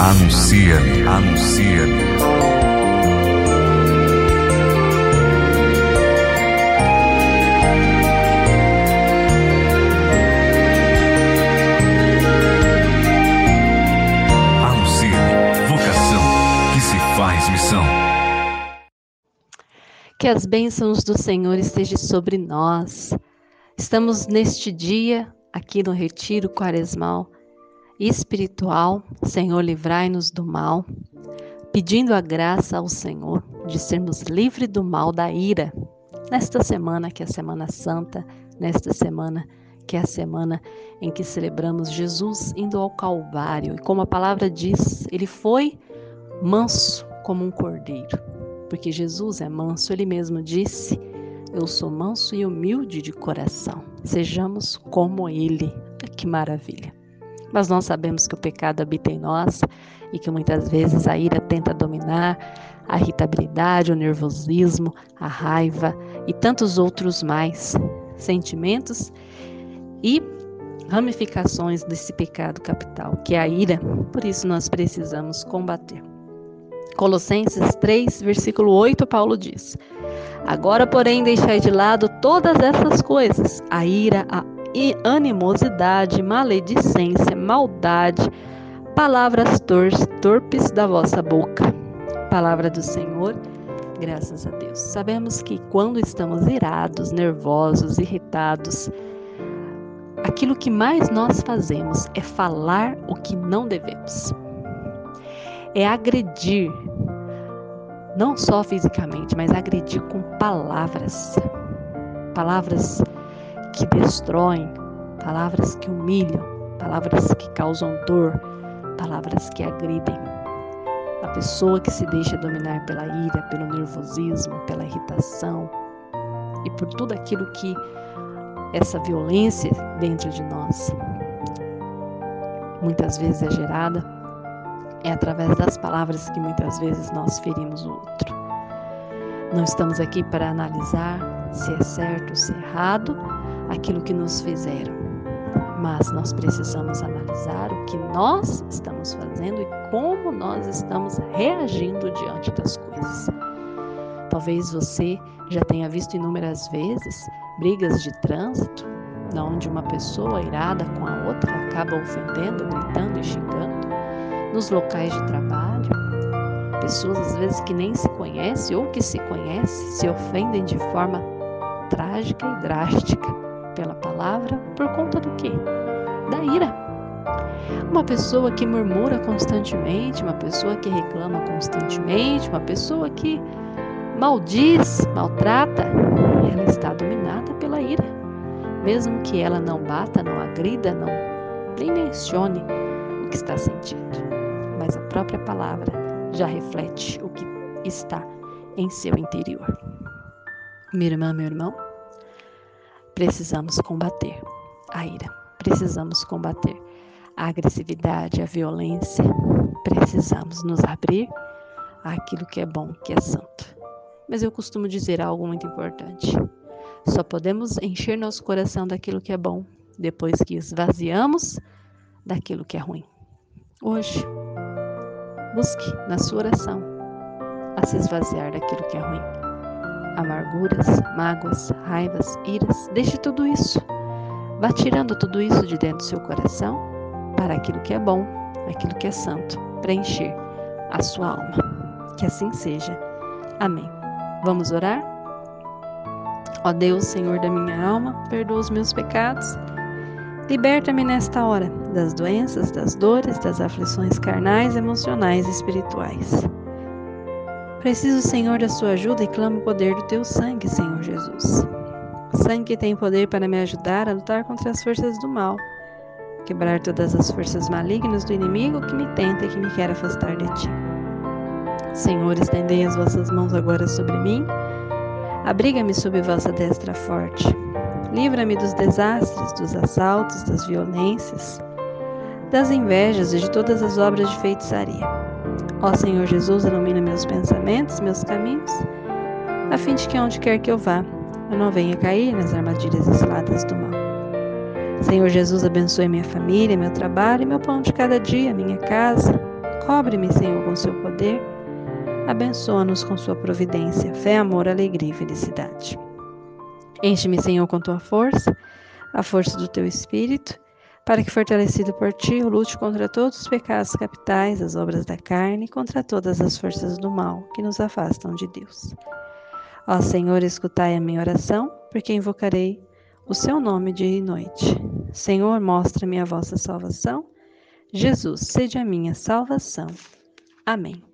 Anuncia-me, anuncia-me. Anuncia-me, vocação que se faz missão. Que as bênçãos do Senhor estejam sobre nós. Estamos neste dia aqui no retiro quaresmal espiritual, Senhor, livrai-nos do mal, pedindo a graça ao Senhor de sermos livres do mal da ira. Nesta semana que é a Semana Santa, nesta semana que é a semana em que celebramos Jesus indo ao Calvário, e como a palavra diz, ele foi manso como um cordeiro, porque Jesus é manso, ele mesmo disse: Eu sou manso e humilde de coração. Sejamos como ele. Que maravilha! Mas nós sabemos que o pecado habita em nós e que muitas vezes a ira tenta dominar, a irritabilidade, o nervosismo, a raiva e tantos outros mais sentimentos e ramificações desse pecado capital, que é a ira. Por isso nós precisamos combater. Colossenses 3, versículo 8, Paulo diz: Agora, porém, deixai de lado todas essas coisas: a ira, a animosidade, maledicência, maldade, palavras torpes da vossa boca. Palavra do Senhor, graças a Deus. Sabemos que quando estamos irados, nervosos, irritados, aquilo que mais nós fazemos é falar o que não devemos. É agredir, não só fisicamente, mas agredir com palavras. Palavras que destroem, palavras que humilham, palavras que causam dor, palavras que agridem. A pessoa que se deixa dominar pela ira, pelo nervosismo, pela irritação e por tudo aquilo que essa violência dentro de nós muitas vezes é gerada, é através das palavras que muitas vezes nós ferimos o outro. Não estamos aqui para analisar se é certo se é errado, aquilo que nos fizeram. Mas nós precisamos analisar o que nós estamos fazendo e como nós estamos reagindo diante das coisas. Talvez você já tenha visto inúmeras vezes brigas de trânsito, onde uma pessoa irada com a outra acaba ofendendo, gritando e xingando, nos locais de trabalho. Pessoas às vezes que nem se conhecem ou que se conhecem se ofendem de forma trágica e drástica pela palavra por conta do quê? Da ira. Uma pessoa que murmura constantemente, uma pessoa que reclama constantemente, uma pessoa que maldiz, maltrata, ela está dominada pela ira. Mesmo que ela não bata, não agrida, não nem mencione o que está sentindo. Mas a própria palavra já reflete o que está em seu interior. Minha irmã, meu irmão, precisamos combater a ira, precisamos combater a agressividade, a violência, precisamos nos abrir àquilo que é bom, que é santo. Mas eu costumo dizer algo muito importante. Só podemos encher nosso coração daquilo que é bom depois que esvaziamos daquilo que é ruim. Hoje, busque na sua oração a se esvaziar daquilo que é ruim amarguras, mágoas, raivas, iras, deixe tudo isso. Vá tirando tudo isso de dentro do seu coração para aquilo que é bom, aquilo que é santo, preencher a sua alma. Que assim seja. Amém. Vamos orar? Ó Deus, Senhor da minha alma, perdoa os meus pecados. Liberta-me nesta hora das doenças, das dores, das aflições carnais, emocionais e espirituais. Preciso, Senhor, da sua ajuda e clamo o poder do teu sangue, Senhor Jesus. Sangue que tem poder para me ajudar a lutar contra as forças do mal, quebrar todas as forças malignas do inimigo que me tenta e que me quer afastar de ti. Senhor, estendei as vossas mãos agora sobre mim. Abriga-me sob vossa destra forte. Livra-me dos desastres, dos assaltos, das violências, das invejas e de todas as obras de feitiçaria. Ó Senhor Jesus, ilumina meus pensamentos, meus caminhos, a fim de que onde quer que eu vá, eu não venha cair nas armadilhas e ciladas do mal. Senhor Jesus, abençoe minha família, meu trabalho e meu pão de cada dia, minha casa. Cobre-me, Senhor, com seu poder. Abençoa-nos com sua providência, fé, amor, alegria e felicidade. Enche-me, Senhor, com tua força, a força do teu espírito, para que, fortalecido por ti, eu lute contra todos os pecados capitais, as obras da carne e contra todas as forças do mal que nos afastam de Deus. Ó Senhor, escutai a minha oração, porque invocarei o seu nome dia e noite. Senhor, mostra-me a vossa salvação. Jesus, seja a minha salvação. Amém.